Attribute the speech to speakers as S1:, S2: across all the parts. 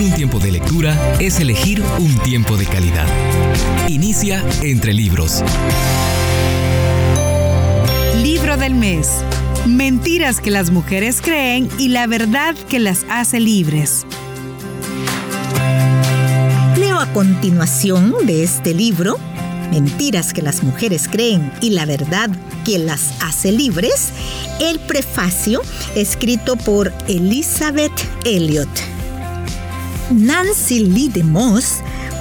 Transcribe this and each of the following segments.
S1: Elegir un tiempo de lectura es elegir un tiempo de calidad. Inicia entre libros.
S2: Libro del mes. Mentiras que las mujeres creen y la verdad que las hace libres.
S3: Leo a continuación de este libro Mentiras que las mujeres creen y la verdad que las hace libres, el prefacio escrito por Elizabeth Elliot. Nancy Lee DeMoss,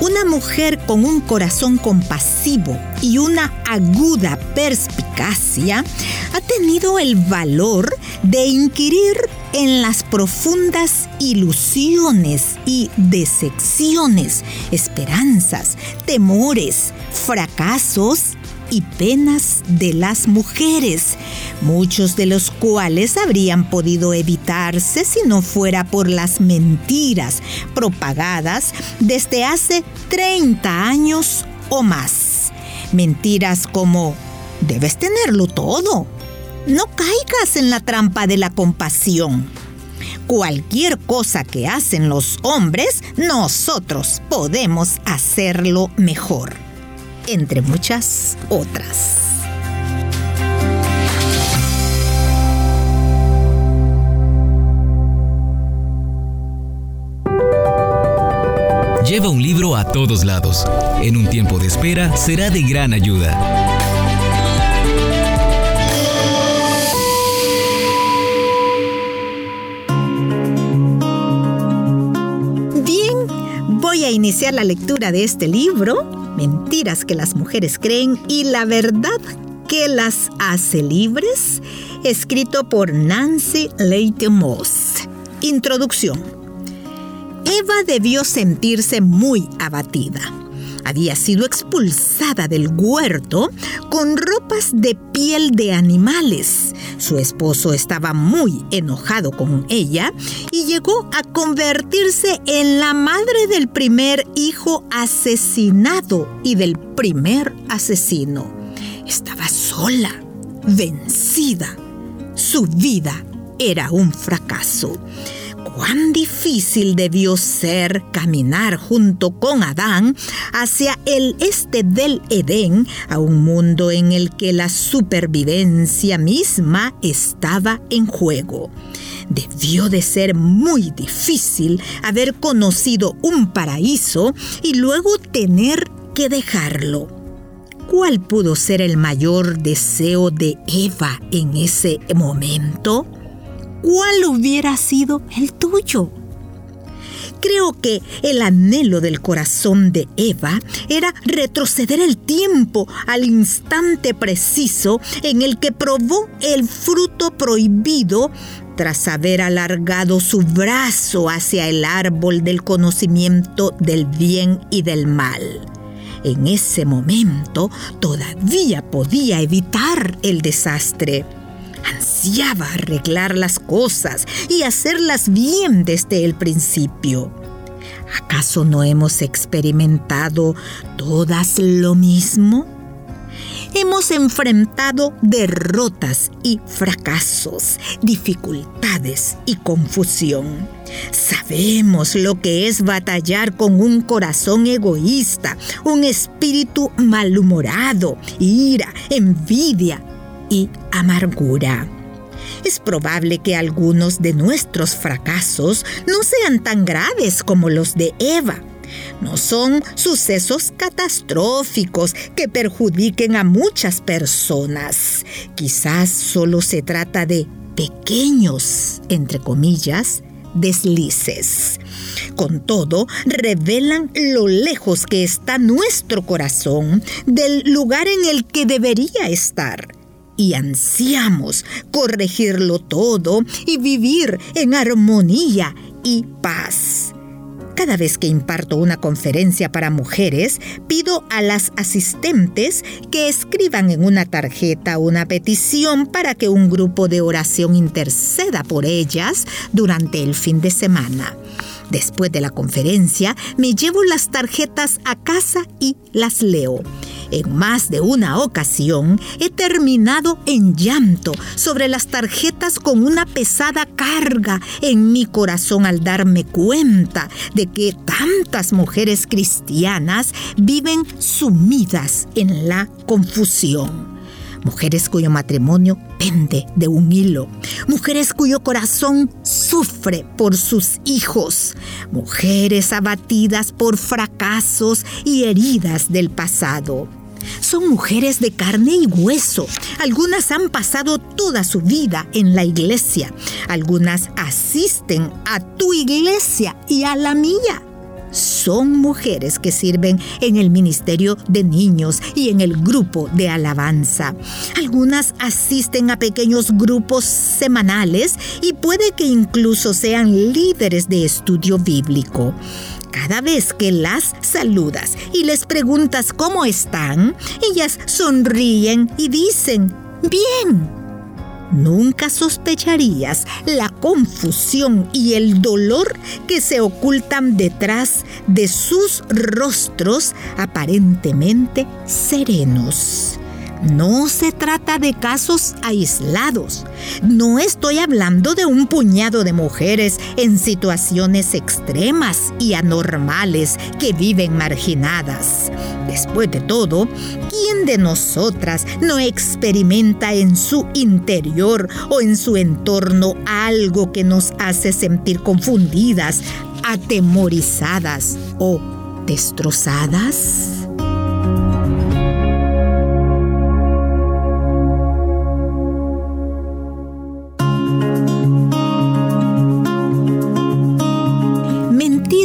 S3: una mujer con un corazón compasivo y una aguda perspicacia, ha tenido el valor de inquirir en las profundas ilusiones y decepciones, esperanzas, temores, fracasos y penas de las mujeres, muchos de los cuales habrían podido evitarse si no fuera por las mentiras propagadas desde hace 30 años o más. Mentiras como, debes tenerlo todo. No caigas en la trampa de la compasión. Cualquier cosa que hacen los hombres, nosotros podemos hacerlo mejor entre muchas otras.
S1: Lleva un libro a todos lados. En un tiempo de espera será de gran ayuda.
S3: Bien, voy a iniciar la lectura de este libro mentiras que las mujeres creen y la verdad que las hace libres, escrito por Nancy Leite Moss. Introducción. Eva debió sentirse muy abatida había sido expulsada del huerto con ropas de piel de animales. Su esposo estaba muy enojado con ella y llegó a convertirse en la madre del primer hijo asesinado y del primer asesino. Estaba sola, vencida. Su vida era un fracaso cuán difícil debió ser caminar junto con Adán hacia el este del Edén, a un mundo en el que la supervivencia misma estaba en juego. Debió de ser muy difícil haber conocido un paraíso y luego tener que dejarlo. ¿Cuál pudo ser el mayor deseo de Eva en ese momento? ¿Cuál hubiera sido el tuyo? Creo que el anhelo del corazón de Eva era retroceder el tiempo al instante preciso en el que probó el fruto prohibido tras haber alargado su brazo hacia el árbol del conocimiento del bien y del mal. En ese momento todavía podía evitar el desastre ansiaba arreglar las cosas y hacerlas bien desde el principio. ¿Acaso no hemos experimentado todas lo mismo? Hemos enfrentado derrotas y fracasos, dificultades y confusión. Sabemos lo que es batallar con un corazón egoísta, un espíritu malhumorado, ira, envidia, amargura. Es probable que algunos de nuestros fracasos no sean tan graves como los de Eva. No son sucesos catastróficos que perjudiquen a muchas personas. Quizás solo se trata de pequeños, entre comillas, deslices. Con todo, revelan lo lejos que está nuestro corazón del lugar en el que debería estar y ansiamos corregirlo todo y vivir en armonía y paz. Cada vez que imparto una conferencia para mujeres, pido a las asistentes que escriban en una tarjeta una petición para que un grupo de oración interceda por ellas durante el fin de semana. Después de la conferencia, me llevo las tarjetas a casa y las leo. En más de una ocasión he terminado en llanto sobre las tarjetas con una pesada carga en mi corazón al darme cuenta de que tantas mujeres cristianas viven sumidas en la confusión. Mujeres cuyo matrimonio pende de un hilo, mujeres cuyo corazón sufre por sus hijos, mujeres abatidas por fracasos y heridas del pasado. Son mujeres de carne y hueso. Algunas han pasado toda su vida en la iglesia. Algunas asisten a tu iglesia y a la mía son mujeres que sirven en el ministerio de niños y en el grupo de alabanza. Algunas asisten a pequeños grupos semanales y puede que incluso sean líderes de estudio bíblico. Cada vez que las saludas y les preguntas cómo están, ellas sonríen y dicen, bien. Nunca sospecharías la confusión y el dolor que se ocultan detrás de sus rostros aparentemente serenos. No se trata de casos aislados. No estoy hablando de un puñado de mujeres en situaciones extremas y anormales que viven marginadas. Después de todo, ¿quién de nosotras no experimenta en su interior o en su entorno algo que nos hace sentir confundidas, atemorizadas o destrozadas?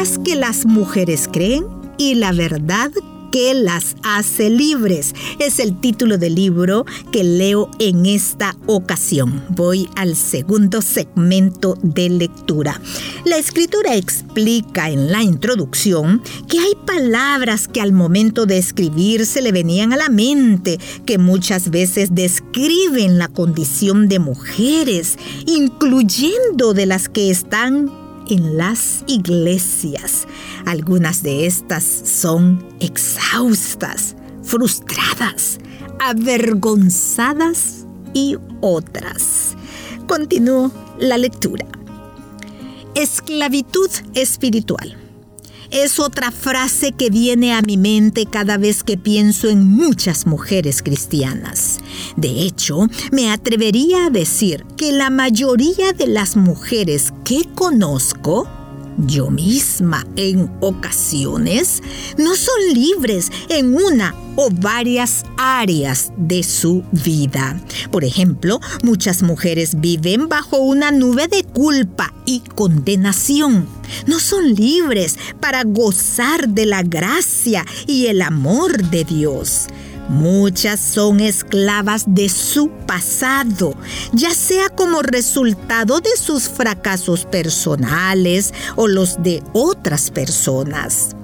S3: Que las mujeres creen y la verdad que las hace libres. Es el título del libro que leo en esta ocasión. Voy al segundo segmento de lectura. La escritura explica en la introducción que hay palabras que al momento de escribir se le venían a la mente, que muchas veces describen la condición de mujeres, incluyendo de las que están en las iglesias. Algunas de estas son exhaustas, frustradas, avergonzadas y otras. Continúo la lectura. Esclavitud espiritual es otra frase que viene a mi mente cada vez que pienso en muchas mujeres cristianas. De hecho, me atrevería a decir que la mayoría de las mujeres que conozco yo misma en ocasiones no son libres en una o varias áreas de su vida. Por ejemplo, muchas mujeres viven bajo una nube de culpa y condenación. No son libres para gozar de la gracia y el amor de Dios. Muchas son esclavas de su pasado, ya sea como resultado de sus fracasos personales o los de otras personas.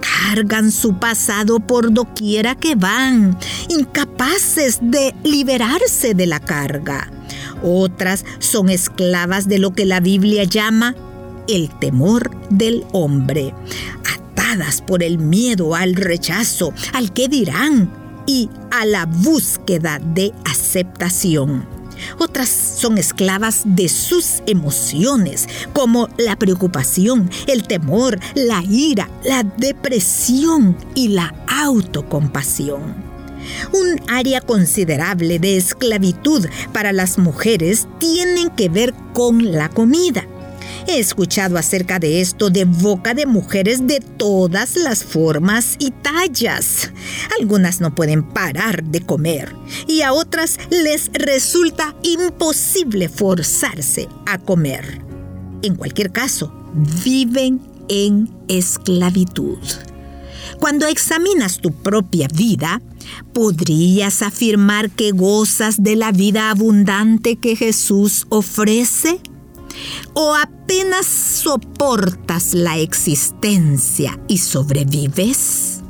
S3: Cargan su pasado por doquiera que van, incapaces de liberarse de la carga. Otras son esclavas de lo que la Biblia llama el temor del hombre, atadas por el miedo al rechazo, al que dirán, y a la búsqueda de aceptación. Otras son esclavas de sus emociones, como la preocupación, el temor, la ira, la depresión y la autocompasión. Un área considerable de esclavitud para las mujeres tiene que ver con la comida. He escuchado acerca de esto de boca de mujeres de todas las formas y tallas. Algunas no pueden parar de comer y a otras les resulta imposible forzarse a comer. En cualquier caso, viven en esclavitud. Cuando examinas tu propia vida, ¿podrías afirmar que gozas de la vida abundante que Jesús ofrece? O apenas soportas la existencia y sobrevives?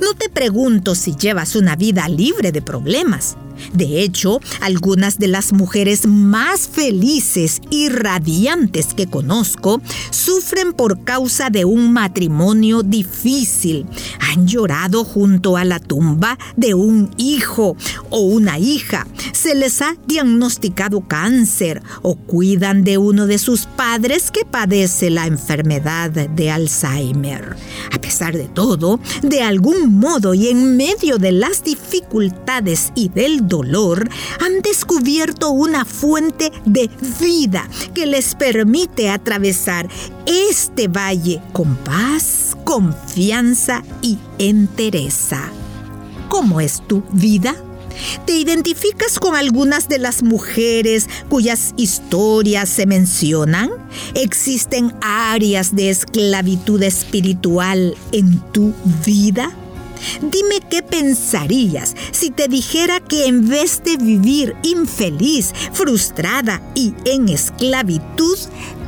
S3: No te pregunto si llevas una vida libre de problemas. De hecho, algunas de las mujeres más felices y radiantes que conozco sufren por causa de un matrimonio difícil. Han llorado junto a la tumba de un hijo o una hija. Se les ha diagnosticado cáncer o cuidan de uno de sus padres que padece la enfermedad de Alzheimer. A pesar de todo, de algún modo y en medio de las dificultades y del dolor, han descubierto una fuente de vida que les permite atravesar este valle con paz, confianza y entereza. ¿Cómo es tu vida? ¿Te identificas con algunas de las mujeres cuyas historias se mencionan? ¿Existen áreas de esclavitud espiritual en tu vida? Dime qué pensarías si te dijera que en vez de vivir infeliz, frustrada y en esclavitud,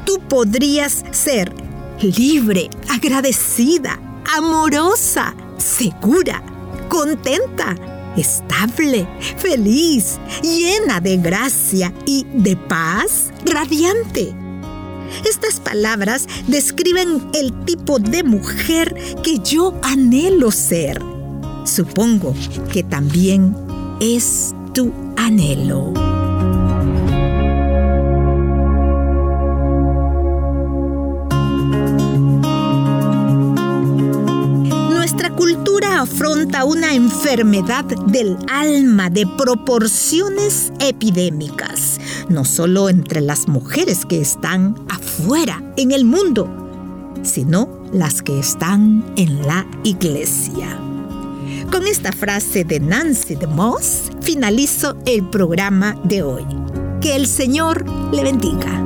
S3: tú podrías ser libre, agradecida, amorosa, segura, contenta, estable, feliz, llena de gracia y de paz, radiante. Estas palabras describen el tipo de mujer que yo anhelo ser. Supongo que también es tu anhelo. Nuestra cultura afronta una enfermedad del alma de proporciones epidémicas, no solo entre las mujeres que están afuera en el mundo, sino las que están en la iglesia. Con esta frase de Nancy DeMoss finalizo el programa de hoy. Que el Señor le bendiga.